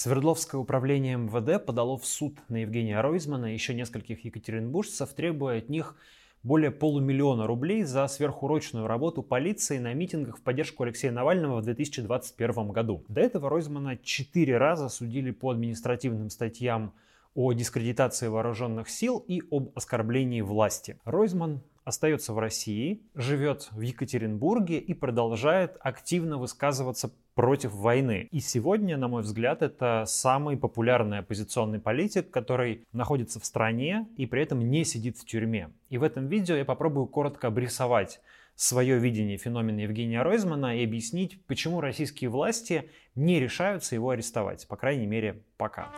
Свердловское управление МВД подало в суд на Евгения Ройзмана и еще нескольких екатеринбуржцев, требуя от них более полумиллиона рублей за сверхурочную работу полиции на митингах в поддержку Алексея Навального в 2021 году. До этого Ройзмана четыре раза судили по административным статьям о дискредитации вооруженных сил и об оскорблении власти. Ройзман остается в России, живет в Екатеринбурге и продолжает активно высказываться против войны. И сегодня, на мой взгляд, это самый популярный оппозиционный политик, который находится в стране и при этом не сидит в тюрьме. И в этом видео я попробую коротко обрисовать свое видение феномена Евгения Ройзмана и объяснить, почему российские власти не решаются его арестовать, по крайней мере, пока.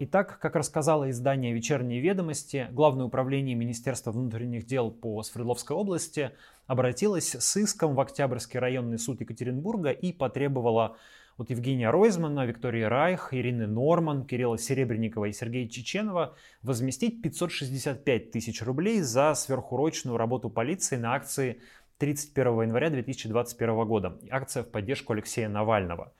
Итак, как рассказало издание «Вечерние ведомости», Главное управление Министерства внутренних дел по Свердловской области обратилось с иском в Октябрьский районный суд Екатеринбурга и потребовало от Евгения Ройзмана, Виктории Райх, Ирины Норман, Кирилла Серебренникова и Сергея Чеченова возместить 565 тысяч рублей за сверхурочную работу полиции на акции 31 января 2021 года. Акция в поддержку Алексея Навального.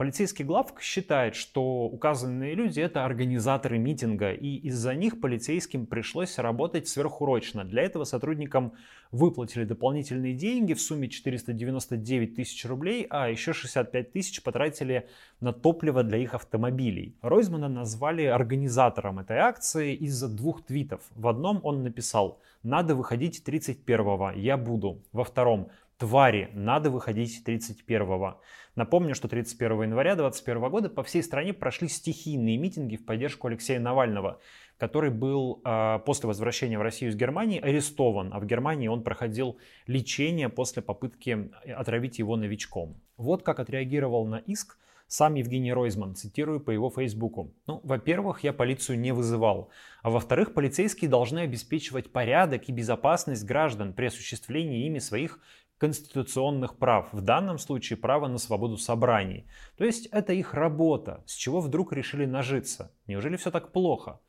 Полицейский главк считает, что указанные люди это организаторы митинга, и из-за них полицейским пришлось работать сверхурочно. Для этого сотрудникам выплатили дополнительные деньги в сумме 499 тысяч рублей, а еще 65 тысяч потратили на топливо для их автомобилей. Ройзмана назвали организатором этой акции из-за двух твитов. В одном он написал «Надо выходить 31-го, я буду». Во втором твари, надо выходить 31-го. Напомню, что 31 января 2021 года по всей стране прошли стихийные митинги в поддержку Алексея Навального, который был э, после возвращения в Россию из Германии арестован, а в Германии он проходил лечение после попытки отравить его новичком. Вот как отреагировал на иск сам Евгений Ройзман, цитирую по его фейсбуку. Ну, во-первых, я полицию не вызывал. А во-вторых, полицейские должны обеспечивать порядок и безопасность граждан при осуществлении ими своих конституционных прав, в данном случае право на свободу собраний. То есть это их работа, с чего вдруг решили нажиться. Неужели все так плохо?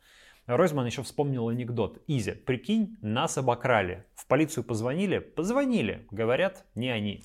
Ройзман еще вспомнил анекдот. Изя, прикинь, нас обокрали. В полицию позвонили? Позвонили. Говорят, не они.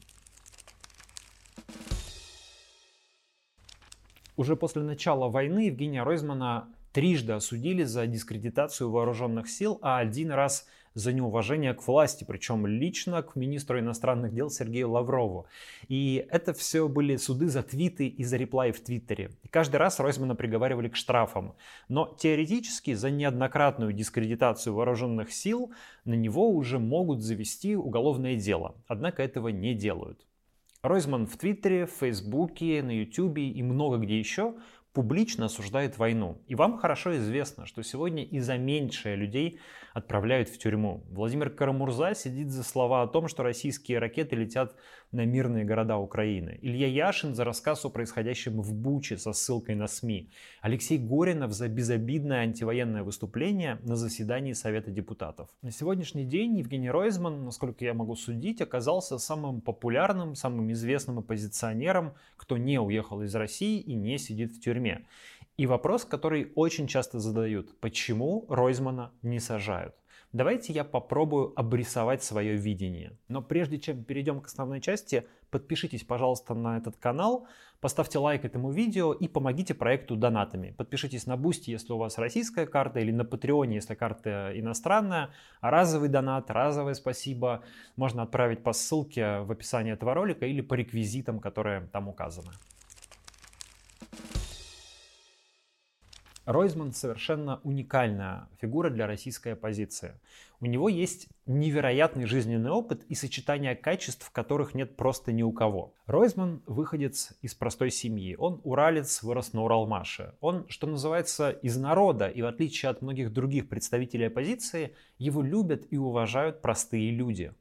Уже после начала войны Евгения Ройзмана трижды осудили за дискредитацию вооруженных сил, а один раз за неуважение к власти, причем лично к министру иностранных дел Сергею Лаврову. И это все были суды за твиты и за реплай в Твиттере. И каждый раз Ройзмана приговаривали к штрафам. Но теоретически за неоднократную дискредитацию вооруженных сил на него уже могут завести уголовное дело. Однако этого не делают. Ройзман в Твиттере, в Фейсбуке, на Ютубе и много где еще публично осуждает войну. И вам хорошо известно, что сегодня и за меньшее людей отправляют в тюрьму. Владимир Карамурза сидит за слова о том, что российские ракеты летят на мирные города Украины. Илья Яшин за рассказ о происходящем в Буче со ссылкой на СМИ. Алексей Горинов за безобидное антивоенное выступление на заседании Совета депутатов. На сегодняшний день Евгений Ройзман, насколько я могу судить, оказался самым популярным, самым известным оппозиционером, кто не уехал из России и не сидит в тюрьме. И вопрос, который очень часто задают, почему Ройзмана не сажают? Давайте я попробую обрисовать свое видение. Но прежде чем перейдем к основной части, подпишитесь, пожалуйста, на этот канал, поставьте лайк этому видео и помогите проекту донатами. Подпишитесь на Бусти, если у вас российская карта, или на Патреоне, если карта иностранная. разовый донат, разовое спасибо можно отправить по ссылке в описании этого ролика или по реквизитам, которые там указаны. Ройзман совершенно уникальная фигура для российской оппозиции. У него есть невероятный жизненный опыт и сочетание качеств, которых нет просто ни у кого. Ройзман выходец из простой семьи. Он уралец, вырос на Уралмаше. Он, что называется, из народа, и в отличие от многих других представителей оппозиции, его любят и уважают простые люди.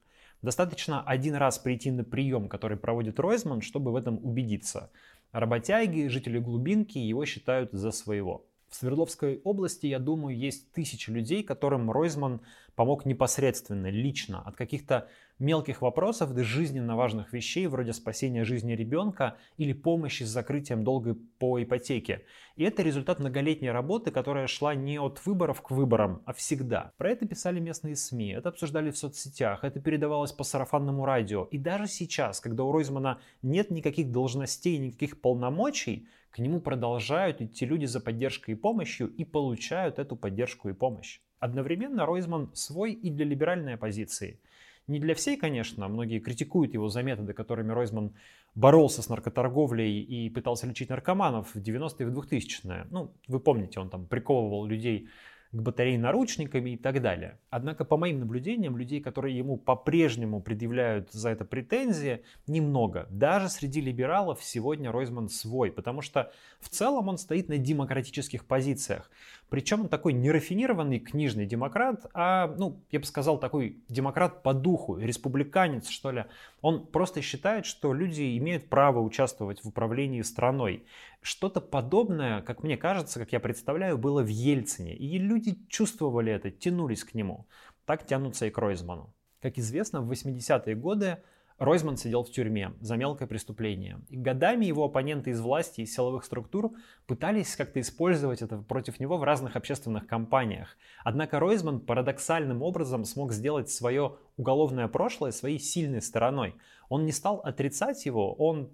Достаточно один раз прийти на прием, который проводит Ройзман, чтобы в этом убедиться. Работяги, жители глубинки его считают за своего. В Свердловской области, я думаю, есть тысячи людей, которым Ройзман помог непосредственно, лично, от каких-то мелких вопросов до жизненно важных вещей вроде спасения жизни ребенка или помощи с закрытием долга по ипотеке. И это результат многолетней работы, которая шла не от выборов к выборам, а всегда. Про это писали местные СМИ, это обсуждали в соцсетях, это передавалось по сарафанному радио. И даже сейчас, когда у Ройзмана нет никаких должностей, никаких полномочий, к нему продолжают идти люди за поддержкой и помощью и получают эту поддержку и помощь. Одновременно Ройзман свой и для либеральной оппозиции. Не для всей, конечно, многие критикуют его за методы, которыми Ройзман боролся с наркоторговлей и пытался лечить наркоманов в 90-е и в 2000-е. Ну, вы помните, он там приковывал людей к батарее наручниками и так далее. Однако, по моим наблюдениям, людей, которые ему по-прежнему предъявляют за это претензии, немного. Даже среди либералов сегодня Ройзман свой, потому что в целом он стоит на демократических позициях. Причем он такой нерафинированный книжный демократ, а, ну, я бы сказал, такой демократ по духу, республиканец, что ли. Он просто считает, что люди имеют право участвовать в управлении страной. Что-то подобное, как мне кажется, как я представляю, было в Ельцине. И люди чувствовали это, тянулись к нему. Так тянутся и к Ройзману. Как известно, в 80-е годы Ройзман сидел в тюрьме за мелкое преступление. И годами его оппоненты из власти и силовых структур пытались как-то использовать это против него в разных общественных кампаниях. Однако Ройзман парадоксальным образом смог сделать свое уголовное прошлое своей сильной стороной. Он не стал отрицать его, он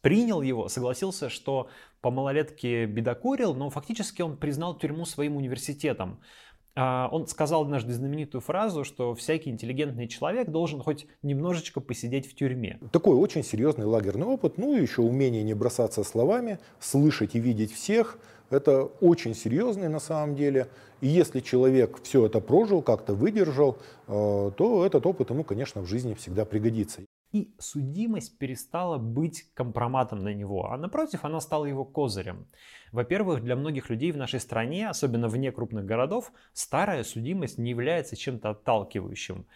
принял его, согласился, что по малолетке бедокурил, но фактически он признал тюрьму своим университетом. А, он сказал однажды знаменитую фразу, что всякий интеллигентный человек должен хоть немножечко посидеть в тюрьме. Такой очень серьезный лагерный опыт, ну и еще умение не бросаться словами, слышать и видеть всех. Это очень серьезный на самом деле. И если человек все это прожил, как-то выдержал, э, то этот опыт ему, конечно, в жизни всегда пригодится и судимость перестала быть компроматом на него, а напротив, она стала его козырем. Во-первых, для многих людей в нашей стране, особенно вне крупных городов, старая судимость не является чем-то отталкивающим.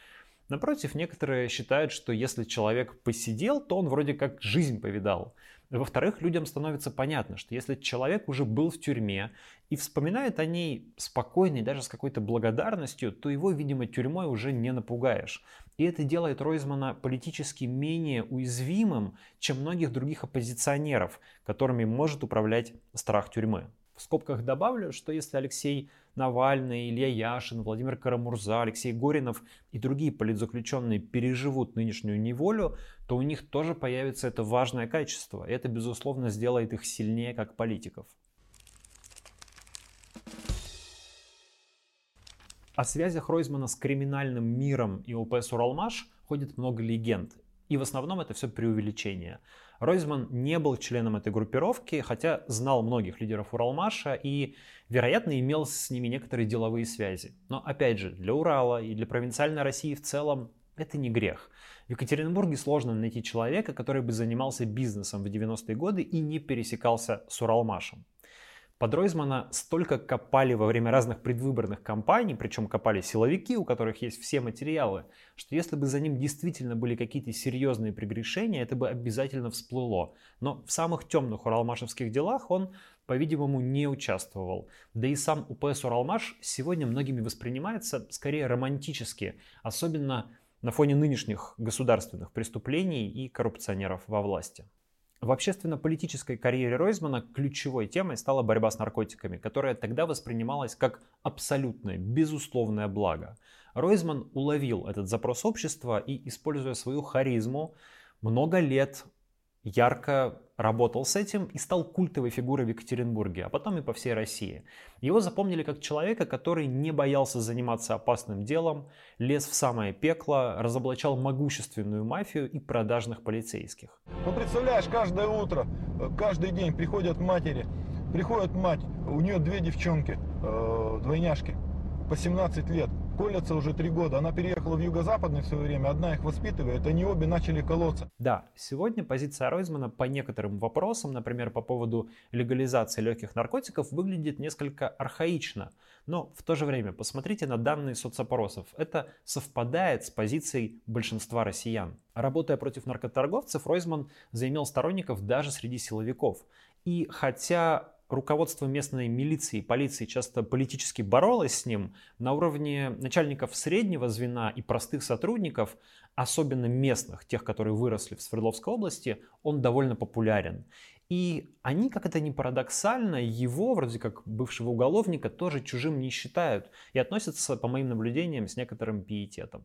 Напротив, некоторые считают, что если человек посидел, то он вроде как жизнь повидал. Во-вторых, людям становится понятно, что если человек уже был в тюрьме и вспоминает о ней спокойно и даже с какой-то благодарностью, то его, видимо, тюрьмой уже не напугаешь. И это делает Ройзмана политически менее уязвимым, чем многих других оппозиционеров, которыми может управлять страх тюрьмы. В скобках добавлю, что если Алексей Навальный, Илья Яшин, Владимир Карамурза, Алексей Горинов и другие политзаключенные переживут нынешнюю неволю, то у них тоже появится это важное качество. И это, безусловно, сделает их сильнее как политиков. О связях Ройзмана с криминальным миром и ОПС «Уралмаш» ходит много легенд. И в основном это все преувеличение. Ройзман не был членом этой группировки, хотя знал многих лидеров Уралмаша и, вероятно, имел с ними некоторые деловые связи. Но, опять же, для Урала и для провинциальной России в целом это не грех. В Екатеринбурге сложно найти человека, который бы занимался бизнесом в 90-е годы и не пересекался с Уралмашем. Под Ройзмана столько копали во время разных предвыборных кампаний, причем копали силовики, у которых есть все материалы, что если бы за ним действительно были какие-то серьезные прегрешения, это бы обязательно всплыло. Но в самых темных уралмашевских делах он, по-видимому, не участвовал. Да и сам УПС Уралмаш сегодня многими воспринимается скорее романтически, особенно на фоне нынешних государственных преступлений и коррупционеров во власти. В общественно-политической карьере Ройзмана ключевой темой стала борьба с наркотиками, которая тогда воспринималась как абсолютное, безусловное благо. Ройзман уловил этот запрос общества и, используя свою харизму, много лет ярко работал с этим и стал культовой фигурой в Екатеринбурге, а потом и по всей России. Его запомнили как человека, который не боялся заниматься опасным делом, лез в самое пекло, разоблачал могущественную мафию и продажных полицейских. Ну, представляешь, каждое утро, каждый день приходят матери, приходит мать, у нее две девчонки, э, двойняшки, по 17 лет колятся уже три года. Она переехала в юго-западный в свое время, одна их воспитывает, они обе начали колоться. Да, сегодня позиция Ройзмана по некоторым вопросам, например, по поводу легализации легких наркотиков, выглядит несколько архаично. Но в то же время посмотрите на данные соцопросов. Это совпадает с позицией большинства россиян. Работая против наркоторговцев, Ройзман заимел сторонников даже среди силовиков. И хотя руководство местной милиции и полиции часто политически боролось с ним, на уровне начальников среднего звена и простых сотрудников, особенно местных, тех, которые выросли в Свердловской области, он довольно популярен. И они, как это ни парадоксально, его, вроде как бывшего уголовника, тоже чужим не считают и относятся, по моим наблюдениям, с некоторым пиететом.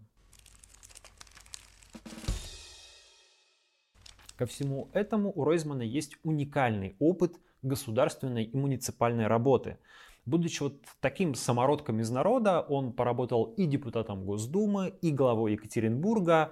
Ко всему этому у Ройзмана есть уникальный опыт государственной и муниципальной работы. Будучи вот таким самородком из народа, он поработал и депутатом Госдумы, и главой Екатеринбурга.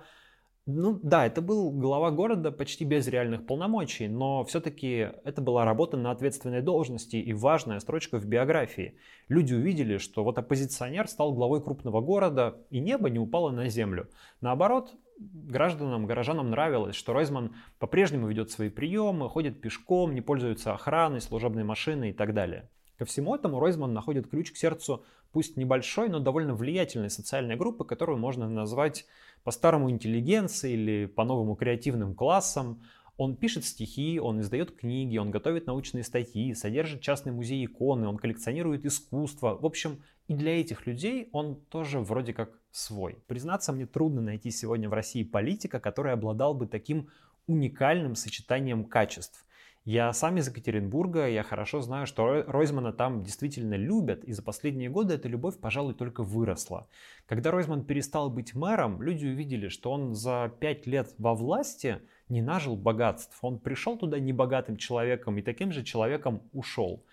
Ну да, это был глава города почти без реальных полномочий, но все-таки это была работа на ответственной должности и важная строчка в биографии. Люди увидели, что вот оппозиционер стал главой крупного города, и небо не упало на землю. Наоборот, гражданам, горожанам нравилось, что Ройзман по-прежнему ведет свои приемы, ходит пешком, не пользуется охраной, служебной машиной и так далее. Ко всему этому Ройзман находит ключ к сердцу пусть небольшой, но довольно влиятельной социальной группы, которую можно назвать по-старому интеллигенцией или по-новому креативным классом. Он пишет стихи, он издает книги, он готовит научные статьи, содержит частный музей иконы, он коллекционирует искусство. В общем, и для этих людей он тоже вроде как свой. Признаться, мне трудно найти сегодня в России политика, который обладал бы таким уникальным сочетанием качеств. Я сам из Екатеринбурга, я хорошо знаю, что Ройзмана там действительно любят, и за последние годы эта любовь, пожалуй, только выросла. Когда Ройзман перестал быть мэром, люди увидели, что он за пять лет во власти не нажил богатств. Он пришел туда небогатым человеком и таким же человеком ушел.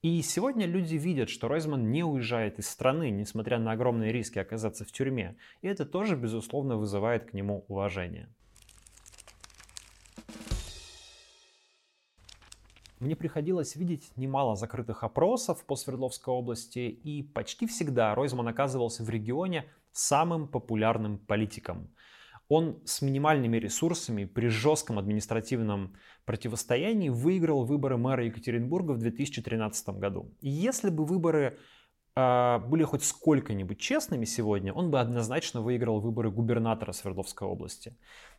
И сегодня люди видят, что Ройзман не уезжает из страны, несмотря на огромные риски оказаться в тюрьме. И это тоже, безусловно, вызывает к нему уважение. Мне приходилось видеть немало закрытых опросов по Свердловской области, и почти всегда Ройзман оказывался в регионе самым популярным политиком. Он с минимальными ресурсами при жестком административном противостоянии выиграл выборы мэра Екатеринбурга в 2013 году. И если бы выборы э, были хоть сколько-нибудь честными сегодня, он бы однозначно выиграл выборы губернатора Свердловской области.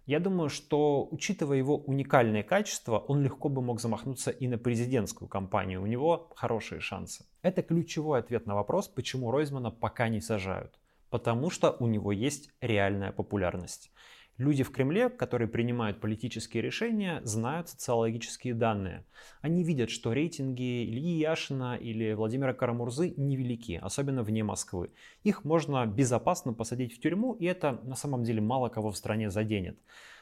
Я думаю, что, учитывая его уникальные качества, он легко бы мог замахнуться и на президентскую кампанию. У него хорошие шансы. Это ключевой ответ на вопрос, почему Ройзмана пока не сажают потому что у него есть реальная популярность. Люди в Кремле, которые принимают политические решения, знают социологические данные. Они видят, что рейтинги Ильи Яшина или Владимира Карамурзы невелики, особенно вне Москвы. Их можно безопасно посадить в тюрьму, и это на самом деле мало кого в стране заденет.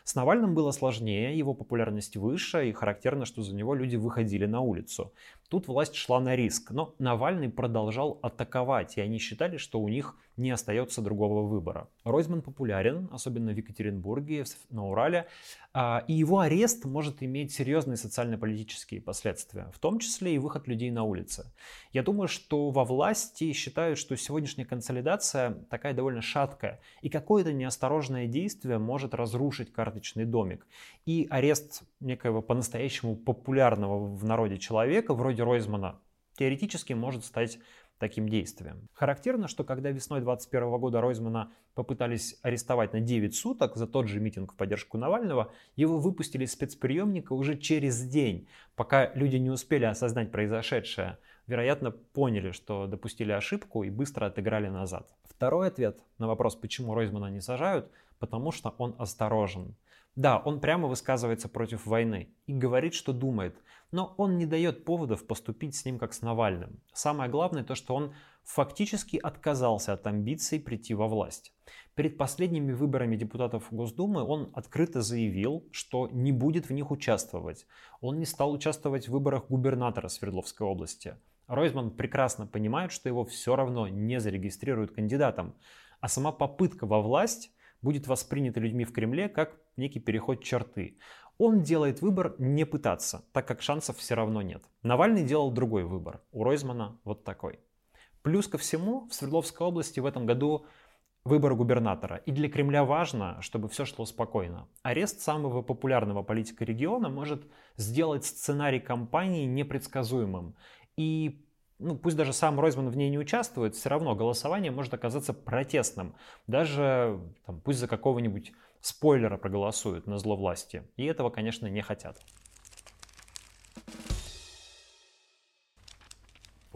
С Навальным было сложнее, его популярность выше, и характерно, что за него люди выходили на улицу. Тут власть шла на риск, но Навальный продолжал атаковать, и они считали, что у них не остается другого выбора. Ройзман популярен, особенно в Екатеринбурге, на Урале, а, и его арест может иметь серьезные социально-политические последствия, в том числе и выход людей на улицы. Я думаю, что во власти считают, что сегодняшняя консолидация такая довольно шаткая, и какое-то неосторожное действие может разрушить карточный домик. И арест некоего по-настоящему популярного в народе человека, вроде Ройзмана, теоретически может стать таким действием. Характерно, что когда весной 2021 года Ройзмана попытались арестовать на 9 суток за тот же митинг в поддержку Навального, его выпустили из спецприемника уже через день, пока люди не успели осознать произошедшее. Вероятно, поняли, что допустили ошибку и быстро отыграли назад. Второй ответ на вопрос, почему Ройзмана не сажают, потому что он осторожен. Да, он прямо высказывается против войны и говорит, что думает, но он не дает поводов поступить с ним как с Навальным. Самое главное то, что он фактически отказался от амбиций прийти во власть. Перед последними выборами депутатов Госдумы он открыто заявил, что не будет в них участвовать. Он не стал участвовать в выборах губернатора Свердловской области. Ройзман прекрасно понимает, что его все равно не зарегистрируют кандидатом, а сама попытка во власть будет воспринято людьми в Кремле как некий переход черты. Он делает выбор не пытаться, так как шансов все равно нет. Навальный делал другой выбор. У Ройзмана вот такой. Плюс ко всему, в Свердловской области в этом году выбор губернатора. И для Кремля важно, чтобы все шло спокойно. Арест самого популярного политика региона может сделать сценарий кампании непредсказуемым. И ну, пусть даже сам Ройзман в ней не участвует, все равно голосование может оказаться протестным. Даже там, пусть за какого-нибудь спойлера проголосуют на зло власти. И этого, конечно, не хотят.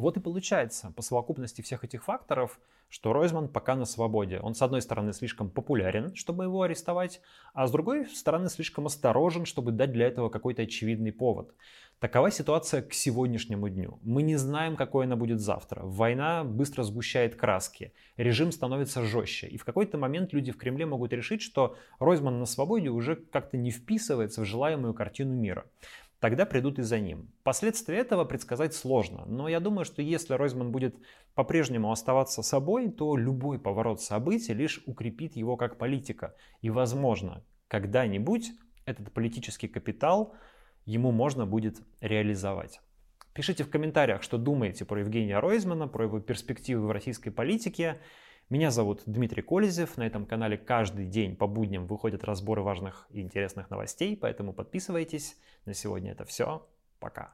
Вот и получается, по совокупности всех этих факторов, что Ройзман пока на свободе. Он, с одной стороны, слишком популярен, чтобы его арестовать, а с другой стороны, слишком осторожен, чтобы дать для этого какой-то очевидный повод. Такова ситуация к сегодняшнему дню. Мы не знаем, какой она будет завтра. Война быстро сгущает краски, режим становится жестче. И в какой-то момент люди в Кремле могут решить, что Ройзман на свободе уже как-то не вписывается в желаемую картину мира тогда придут и за ним. Последствия этого предсказать сложно, но я думаю, что если Ройзман будет по-прежнему оставаться собой, то любой поворот событий лишь укрепит его как политика. И, возможно, когда-нибудь этот политический капитал ему можно будет реализовать. Пишите в комментариях, что думаете про Евгения Ройзмана, про его перспективы в российской политике. Меня зовут Дмитрий Колезев. На этом канале каждый день по будням выходят разборы важных и интересных новостей, поэтому подписывайтесь. На сегодня это все. Пока.